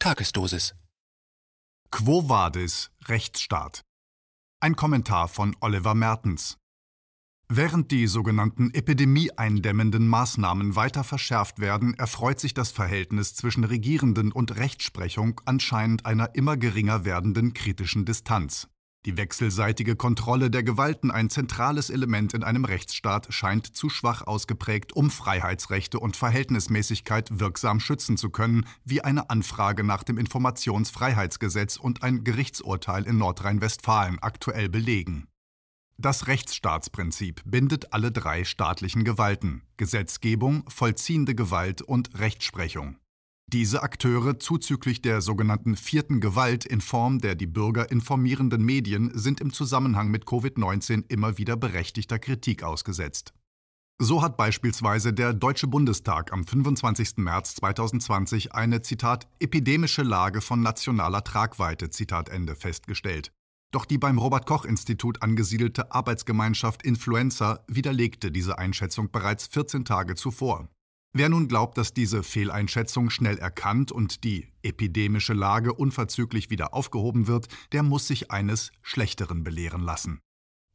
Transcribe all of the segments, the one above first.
Tagesdosis. Quo vadis, Rechtsstaat. Ein Kommentar von Oliver Mertens. Während die sogenannten epidemieeindämmenden Maßnahmen weiter verschärft werden, erfreut sich das Verhältnis zwischen Regierenden und Rechtsprechung anscheinend einer immer geringer werdenden kritischen Distanz. Die wechselseitige Kontrolle der Gewalten, ein zentrales Element in einem Rechtsstaat, scheint zu schwach ausgeprägt, um Freiheitsrechte und Verhältnismäßigkeit wirksam schützen zu können, wie eine Anfrage nach dem Informationsfreiheitsgesetz und ein Gerichtsurteil in Nordrhein-Westfalen aktuell belegen. Das Rechtsstaatsprinzip bindet alle drei staatlichen Gewalten Gesetzgebung, vollziehende Gewalt und Rechtsprechung. Diese Akteure zuzüglich der sogenannten vierten Gewalt in Form der die Bürger informierenden Medien sind im Zusammenhang mit Covid-19 immer wieder berechtigter Kritik ausgesetzt. So hat beispielsweise der Deutsche Bundestag am 25. März 2020 eine Zitat epidemische Lage von nationaler Tragweite Zitat Ende festgestellt. Doch die beim Robert Koch Institut angesiedelte Arbeitsgemeinschaft Influenza widerlegte diese Einschätzung bereits 14 Tage zuvor. Wer nun glaubt, dass diese Fehleinschätzung schnell erkannt und die epidemische Lage unverzüglich wieder aufgehoben wird, der muss sich eines Schlechteren belehren lassen.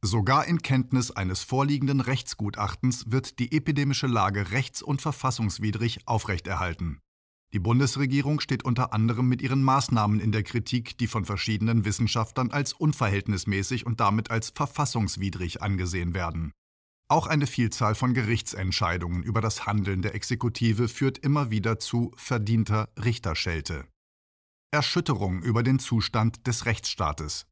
Sogar in Kenntnis eines vorliegenden Rechtsgutachtens wird die epidemische Lage rechts- und verfassungswidrig aufrechterhalten. Die Bundesregierung steht unter anderem mit ihren Maßnahmen in der Kritik, die von verschiedenen Wissenschaftlern als unverhältnismäßig und damit als verfassungswidrig angesehen werden. Auch eine Vielzahl von Gerichtsentscheidungen über das Handeln der Exekutive führt immer wieder zu verdienter Richterschelte. Erschütterung über den Zustand des Rechtsstaates.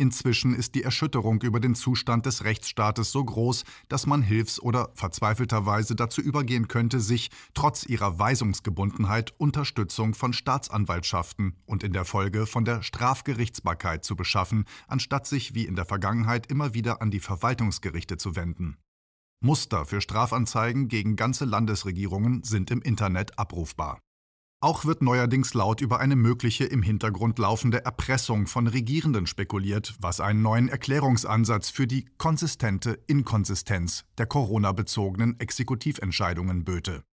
Inzwischen ist die Erschütterung über den Zustand des Rechtsstaates so groß, dass man hilfs- oder verzweifelterweise dazu übergehen könnte, sich, trotz ihrer Weisungsgebundenheit, Unterstützung von Staatsanwaltschaften und in der Folge von der Strafgerichtsbarkeit zu beschaffen, anstatt sich wie in der Vergangenheit immer wieder an die Verwaltungsgerichte zu wenden. Muster für Strafanzeigen gegen ganze Landesregierungen sind im Internet abrufbar. Auch wird neuerdings laut über eine mögliche im Hintergrund laufende Erpressung von Regierenden spekuliert, was einen neuen Erklärungsansatz für die konsistente Inkonsistenz der Corona-bezogenen Exekutiventscheidungen böte.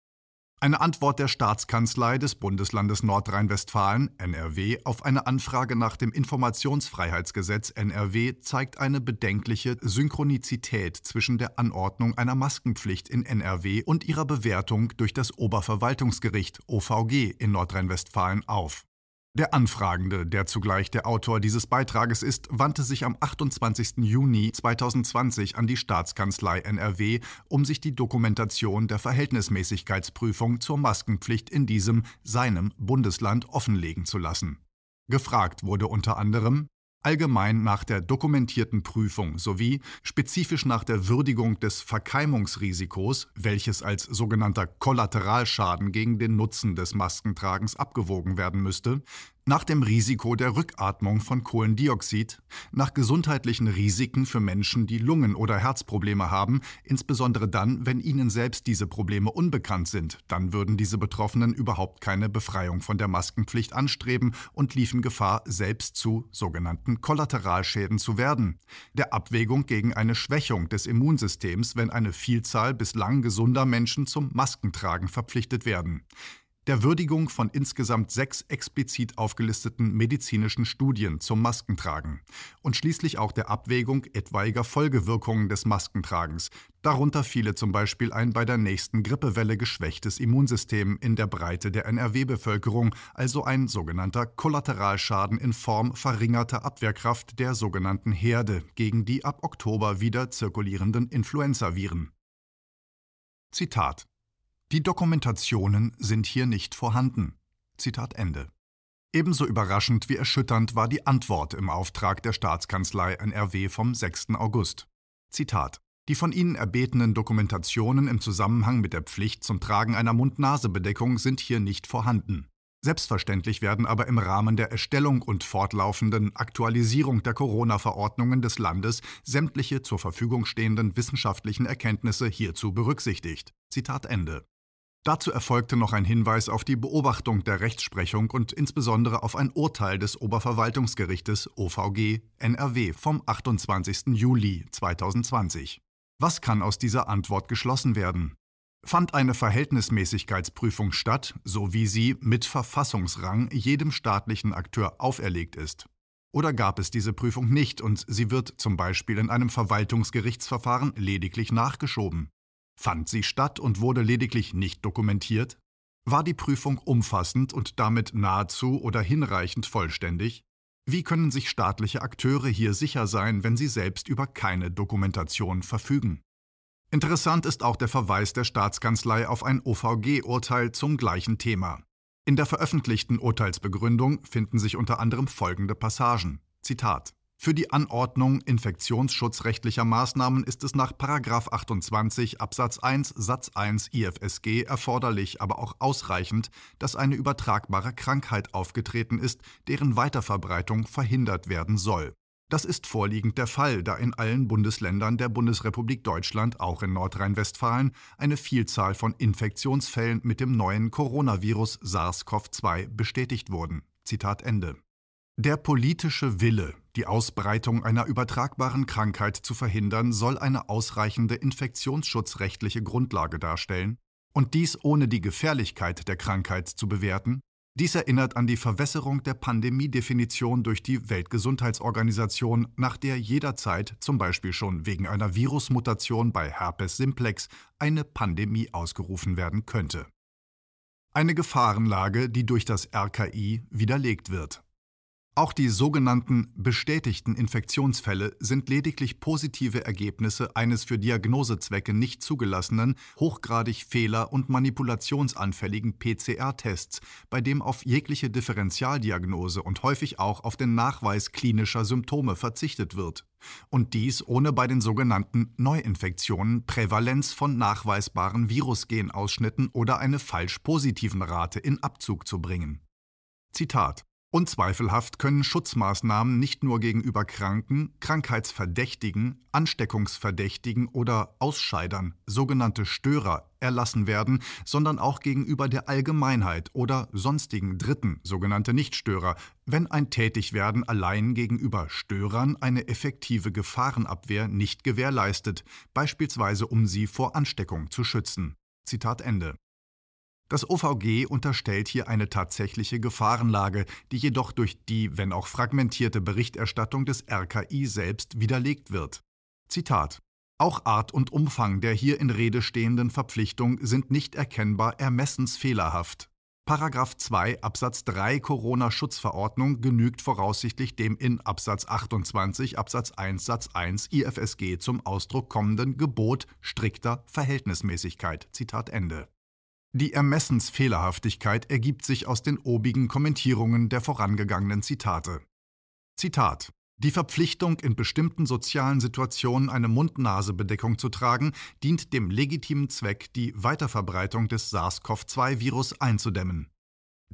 Eine Antwort der Staatskanzlei des Bundeslandes Nordrhein-Westfalen NRW auf eine Anfrage nach dem Informationsfreiheitsgesetz NRW zeigt eine bedenkliche Synchronizität zwischen der Anordnung einer Maskenpflicht in NRW und ihrer Bewertung durch das Oberverwaltungsgericht OVG in Nordrhein-Westfalen auf. Der Anfragende, der zugleich der Autor dieses Beitrages ist, wandte sich am 28. Juni 2020 an die Staatskanzlei NRW, um sich die Dokumentation der Verhältnismäßigkeitsprüfung zur Maskenpflicht in diesem seinem Bundesland offenlegen zu lassen. Gefragt wurde unter anderem allgemein nach der dokumentierten Prüfung sowie spezifisch nach der Würdigung des Verkeimungsrisikos, welches als sogenannter Kollateralschaden gegen den Nutzen des Maskentragens abgewogen werden müsste, nach dem Risiko der Rückatmung von Kohlendioxid, nach gesundheitlichen Risiken für Menschen, die Lungen- oder Herzprobleme haben, insbesondere dann, wenn ihnen selbst diese Probleme unbekannt sind, dann würden diese Betroffenen überhaupt keine Befreiung von der Maskenpflicht anstreben und liefen Gefahr, selbst zu sogenannten Kollateralschäden zu werden, der Abwägung gegen eine Schwächung des Immunsystems, wenn eine Vielzahl bislang gesunder Menschen zum Maskentragen verpflichtet werden der Würdigung von insgesamt sechs explizit aufgelisteten medizinischen Studien zum Maskentragen und schließlich auch der Abwägung etwaiger Folgewirkungen des Maskentragens. Darunter fiele zum Beispiel ein bei der nächsten Grippewelle geschwächtes Immunsystem in der Breite der NRW-Bevölkerung, also ein sogenannter Kollateralschaden in Form verringerter Abwehrkraft der sogenannten Herde gegen die ab Oktober wieder zirkulierenden Influenzaviren. Zitat die Dokumentationen sind hier nicht vorhanden. Zitat Ende. Ebenso überraschend wie erschütternd war die Antwort im Auftrag der Staatskanzlei NRW vom 6. August. Zitat die von Ihnen erbetenen Dokumentationen im Zusammenhang mit der Pflicht zum Tragen einer Mund-Nase-Bedeckung sind hier nicht vorhanden. Selbstverständlich werden aber im Rahmen der Erstellung und fortlaufenden Aktualisierung der Corona-Verordnungen des Landes sämtliche zur Verfügung stehenden wissenschaftlichen Erkenntnisse hierzu berücksichtigt. Zitat Ende. Dazu erfolgte noch ein Hinweis auf die Beobachtung der Rechtsprechung und insbesondere auf ein Urteil des Oberverwaltungsgerichtes OVG NRW vom 28. Juli 2020. Was kann aus dieser Antwort geschlossen werden? Fand eine Verhältnismäßigkeitsprüfung statt, so wie sie mit Verfassungsrang jedem staatlichen Akteur auferlegt ist? Oder gab es diese Prüfung nicht und sie wird zum Beispiel in einem Verwaltungsgerichtsverfahren lediglich nachgeschoben? Fand sie statt und wurde lediglich nicht dokumentiert? War die Prüfung umfassend und damit nahezu oder hinreichend vollständig? Wie können sich staatliche Akteure hier sicher sein, wenn sie selbst über keine Dokumentation verfügen? Interessant ist auch der Verweis der Staatskanzlei auf ein OVG-Urteil zum gleichen Thema. In der veröffentlichten Urteilsbegründung finden sich unter anderem folgende Passagen. Zitat für die Anordnung infektionsschutzrechtlicher Maßnahmen ist es nach 28 Absatz 1 Satz 1 IFSG erforderlich, aber auch ausreichend, dass eine übertragbare Krankheit aufgetreten ist, deren Weiterverbreitung verhindert werden soll. Das ist vorliegend der Fall, da in allen Bundesländern der Bundesrepublik Deutschland, auch in Nordrhein-Westfalen, eine Vielzahl von Infektionsfällen mit dem neuen Coronavirus SARS-CoV-2 bestätigt wurden. Zitat Ende. Der politische Wille, die Ausbreitung einer übertragbaren Krankheit zu verhindern, soll eine ausreichende infektionsschutzrechtliche Grundlage darstellen, und dies ohne die Gefährlichkeit der Krankheit zu bewerten. Dies erinnert an die Verwässerung der Pandemiedefinition durch die Weltgesundheitsorganisation, nach der jederzeit, zum Beispiel schon wegen einer Virusmutation bei Herpes simplex, eine Pandemie ausgerufen werden könnte. Eine Gefahrenlage, die durch das RKI widerlegt wird. Auch die sogenannten bestätigten Infektionsfälle sind lediglich positive Ergebnisse eines für Diagnosezwecke nicht zugelassenen, hochgradig fehler- und manipulationsanfälligen PCR-Tests, bei dem auf jegliche Differentialdiagnose und häufig auch auf den Nachweis klinischer Symptome verzichtet wird. Und dies ohne bei den sogenannten Neuinfektionen Prävalenz von nachweisbaren Virusgenausschnitten oder eine falsch positiven Rate in Abzug zu bringen. Zitat Unzweifelhaft können Schutzmaßnahmen nicht nur gegenüber Kranken, Krankheitsverdächtigen, Ansteckungsverdächtigen oder Ausscheidern, sogenannte Störer, erlassen werden, sondern auch gegenüber der Allgemeinheit oder sonstigen Dritten, sogenannte Nichtstörer, wenn ein Tätigwerden allein gegenüber Störern eine effektive Gefahrenabwehr nicht gewährleistet, beispielsweise um sie vor Ansteckung zu schützen. Zitat Ende. Das OVG unterstellt hier eine tatsächliche Gefahrenlage, die jedoch durch die, wenn auch fragmentierte Berichterstattung des RKI selbst widerlegt wird. Zitat auch Art und Umfang der hier in Rede stehenden Verpflichtung sind nicht erkennbar ermessensfehlerhaft. Paragraph 2 Absatz 3 Corona-Schutzverordnung genügt voraussichtlich dem in Absatz 28 Absatz 1 Satz 1 IFSG zum Ausdruck kommenden Gebot strikter Verhältnismäßigkeit. Zitat Ende. Die Ermessensfehlerhaftigkeit ergibt sich aus den obigen Kommentierungen der vorangegangenen Zitate. Zitat die Verpflichtung, in bestimmten sozialen Situationen eine Mund-Nase-Bedeckung zu tragen, dient dem legitimen Zweck, die Weiterverbreitung des SARS-CoV-2-Virus einzudämmen.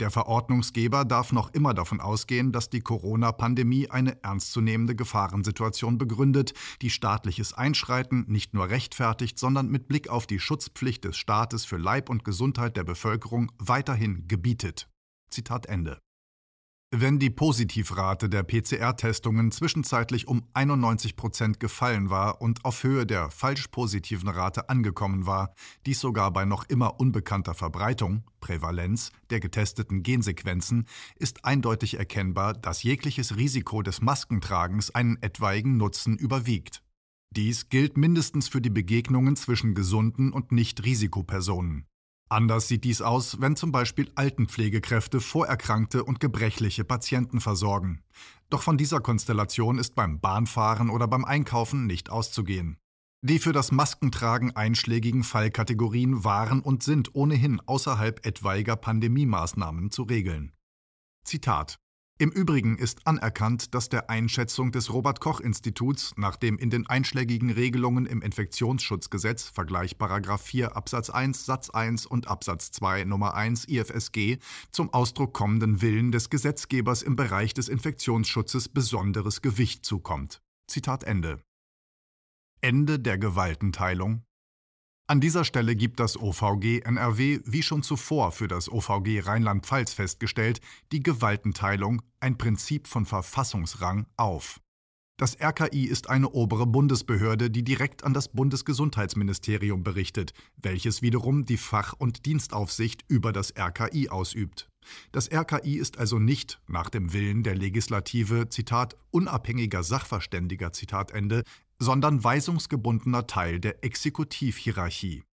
Der Verordnungsgeber darf noch immer davon ausgehen, dass die Corona-Pandemie eine ernstzunehmende Gefahrensituation begründet, die staatliches Einschreiten nicht nur rechtfertigt, sondern mit Blick auf die Schutzpflicht des Staates für Leib und Gesundheit der Bevölkerung weiterhin gebietet. Zitat Ende. Wenn die Positivrate der PCR-Testungen zwischenzeitlich um 91 Prozent gefallen war und auf Höhe der falsch positiven Rate angekommen war, dies sogar bei noch immer unbekannter Verbreitung, Prävalenz, der getesteten Gensequenzen, ist eindeutig erkennbar, dass jegliches Risiko des Maskentragens einen etwaigen Nutzen überwiegt. Dies gilt mindestens für die Begegnungen zwischen gesunden und Nicht-Risikopersonen. Anders sieht dies aus, wenn zum Beispiel Altenpflegekräfte vorerkrankte und gebrechliche Patienten versorgen. Doch von dieser Konstellation ist beim Bahnfahren oder beim Einkaufen nicht auszugehen. Die für das Maskentragen einschlägigen Fallkategorien waren und sind ohnehin außerhalb etwaiger Pandemiemaßnahmen zu regeln. Zitat im Übrigen ist anerkannt, dass der Einschätzung des Robert Koch Instituts nach dem in den einschlägigen Regelungen im Infektionsschutzgesetz Vergleich 4 Absatz 1 Satz 1 und Absatz 2 Nummer 1 IFSG zum Ausdruck kommenden Willen des Gesetzgebers im Bereich des Infektionsschutzes besonderes Gewicht zukommt. Zitat Ende. Ende der Gewaltenteilung an dieser Stelle gibt das OVG NRW wie schon zuvor für das OVG Rheinland-Pfalz festgestellt die Gewaltenteilung, ein Prinzip von Verfassungsrang, auf. Das RKI ist eine obere Bundesbehörde, die direkt an das Bundesgesundheitsministerium berichtet, welches wiederum die Fach- und Dienstaufsicht über das RKI ausübt. Das RKI ist also nicht nach dem Willen der Legislative, Zitat, unabhängiger Sachverständiger, Zitat Ende, sondern weisungsgebundener Teil der Exekutivhierarchie.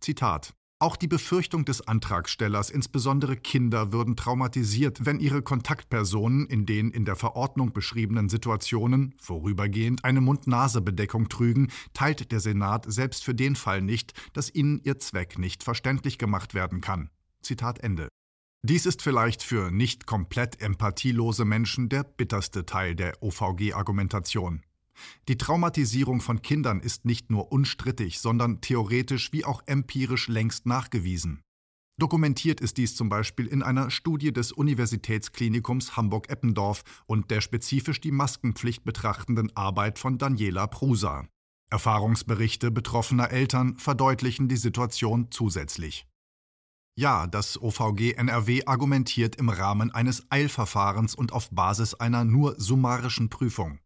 Zitat auch die Befürchtung des Antragstellers, insbesondere Kinder, würden traumatisiert, wenn ihre Kontaktpersonen in den in der Verordnung beschriebenen Situationen vorübergehend eine Mund-Nase-Bedeckung trügen, teilt der Senat selbst für den Fall nicht, dass ihnen ihr Zweck nicht verständlich gemacht werden kann. Zitat Ende. Dies ist vielleicht für nicht komplett empathielose Menschen der bitterste Teil der OVG-Argumentation. Die Traumatisierung von Kindern ist nicht nur unstrittig, sondern theoretisch wie auch empirisch längst nachgewiesen. Dokumentiert ist dies zum Beispiel in einer Studie des Universitätsklinikums Hamburg-Eppendorf und der spezifisch die Maskenpflicht betrachtenden Arbeit von Daniela Prusa. Erfahrungsberichte betroffener Eltern verdeutlichen die Situation zusätzlich. Ja, das OVG NRW argumentiert im Rahmen eines Eilverfahrens und auf Basis einer nur summarischen Prüfung.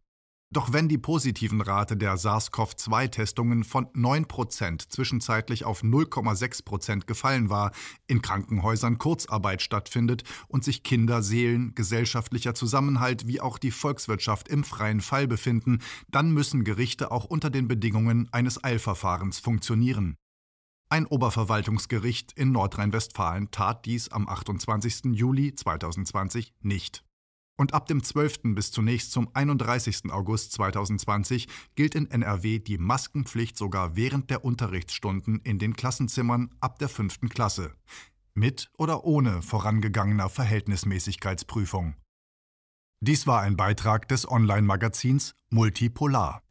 Doch wenn die positiven Rate der SARS-CoV-2-Testungen von 9% zwischenzeitlich auf 0,6% gefallen war, in Krankenhäusern Kurzarbeit stattfindet und sich Kinder, Seelen, gesellschaftlicher Zusammenhalt wie auch die Volkswirtschaft im freien Fall befinden, dann müssen Gerichte auch unter den Bedingungen eines Eilverfahrens funktionieren. Ein Oberverwaltungsgericht in Nordrhein-Westfalen tat dies am 28. Juli 2020 nicht. Und ab dem 12. bis zunächst zum 31. August 2020 gilt in NRW die Maskenpflicht sogar während der Unterrichtsstunden in den Klassenzimmern ab der 5. Klasse. Mit oder ohne vorangegangener Verhältnismäßigkeitsprüfung. Dies war ein Beitrag des Online-Magazins Multipolar.